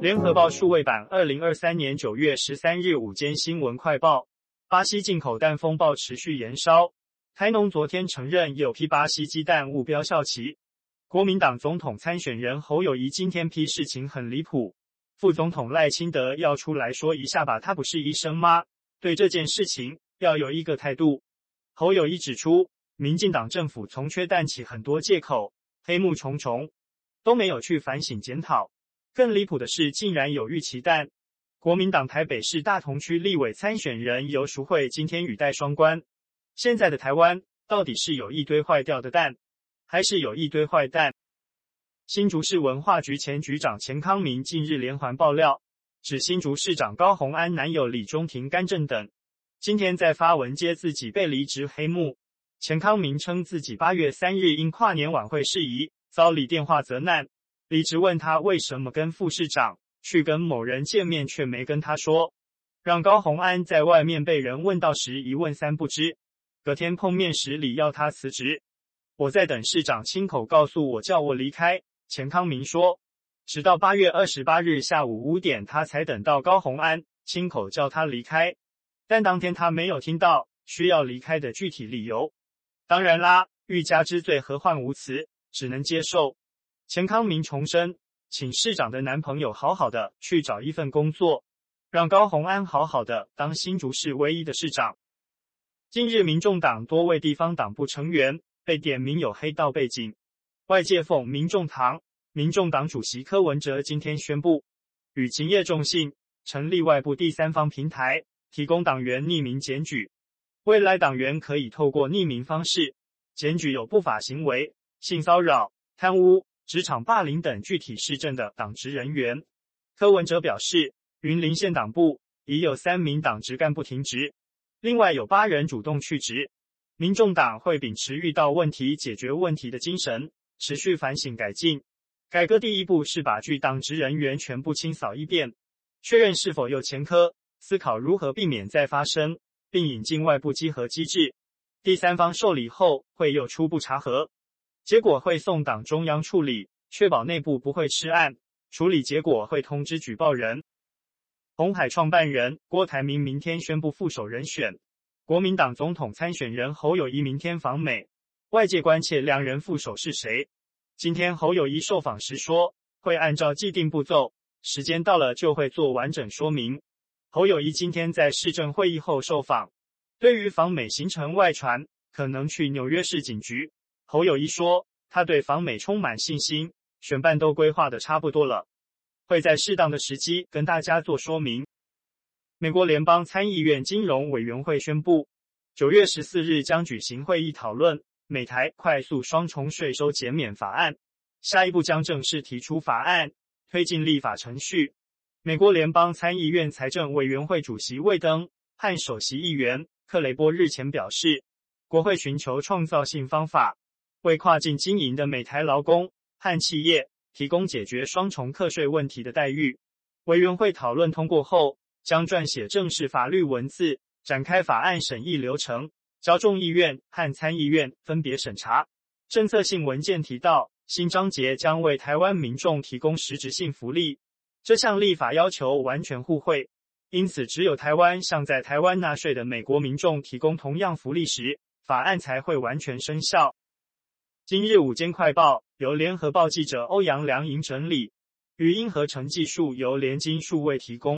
联合报数位版，二零二三年九月十三日午间新闻快报：巴西进口蛋风暴持续延烧。台农昨天承认有批巴西鸡蛋误标效期。国民党总统参选人侯友谊今天批事情很离谱，副总统赖清德要出来说一下吧，他不是医生吗？对这件事情要有一个态度。侯友谊指出，民进党政府从缺蛋起很多借口，黑幕重重，都没有去反省检讨。更离谱的是，竟然有预期蛋。国民党台北市大同区立委参选人游淑慧今天语带双关：现在的台湾到底是有一堆坏掉的蛋，还是有一堆坏蛋？新竹市文化局前局长钱康明近日连环爆料，指新竹市长高虹安男友李中庭、干政等，今天在发文揭自己被离职黑幕。钱康明称自己八月三日因跨年晚会事宜遭李电话责难。李直问他为什么跟副市长去跟某人见面，却没跟他说，让高洪安在外面被人问到时一问三不知。隔天碰面时，李要他辞职。我在等市长亲口告诉我叫我离开。钱康明说，直到八月二十八日下午五点，他才等到高洪安亲口叫他离开。但当天他没有听到需要离开的具体理由。当然啦，欲加之罪，何患无辞，只能接受。钱康明重申，请市长的男朋友好好的去找一份工作，让高虹安好好的当新竹市唯一的市长。近日，民众党多位地方党部成员被点名有黑道背景，外界讽民众党。民众党主席柯文哲今天宣布，与勤业众信成立外部第三方平台，提供党员匿名检举，未来党员可以透过匿名方式检举有不法行为、性骚扰、贪污。职场霸凌等具体事证的党职人员，柯文哲表示，云林县党部已有三名党职干部停职，另外有八人主动去职。民众党会秉持遇到问题解决问题的精神，持续反省改进。改革第一步是把具党职人员全部清扫一遍，确认是否有前科，思考如何避免再发生，并引进外部稽核机制。第三方受理后会有初步查核。结果会送党中央处理，确保内部不会吃案。处理结果会通知举报人。红海创办人郭台铭明天宣布副手人选，国民党总统参选人侯友谊明天访美，外界关切两人副手是谁。今天侯友谊受访时说，会按照既定步骤，时间到了就会做完整说明。侯友谊今天在市政会议后受访，对于访美行程外传可能去纽约市警局。侯友宜说，他对访美充满信心，选办都规划的差不多了，会在适当的时机跟大家做说明。美国联邦参议院金融委员会宣布，九月十四日将举行会议讨论美台快速双重税收减免法案，下一步将正式提出法案，推进立法程序。美国联邦参议院财政委员会主席魏登和首席议员克雷波日前表示，国会寻求创造性方法。为跨境经营的美台劳工和企业提供解决双重课税问题的待遇。委员会讨论通过后，将撰写正式法律文字，展开法案审议流程，交众议院和参议院分别审查。政策性文件提到，新章节将为台湾民众提供实质性福利。这项立法要求完全互惠，因此只有台湾向在台湾纳税的美国民众提供同样福利时，法案才会完全生效。今日午间快报由联合报记者欧阳良莹整理，语音合成技术由联金数位提供。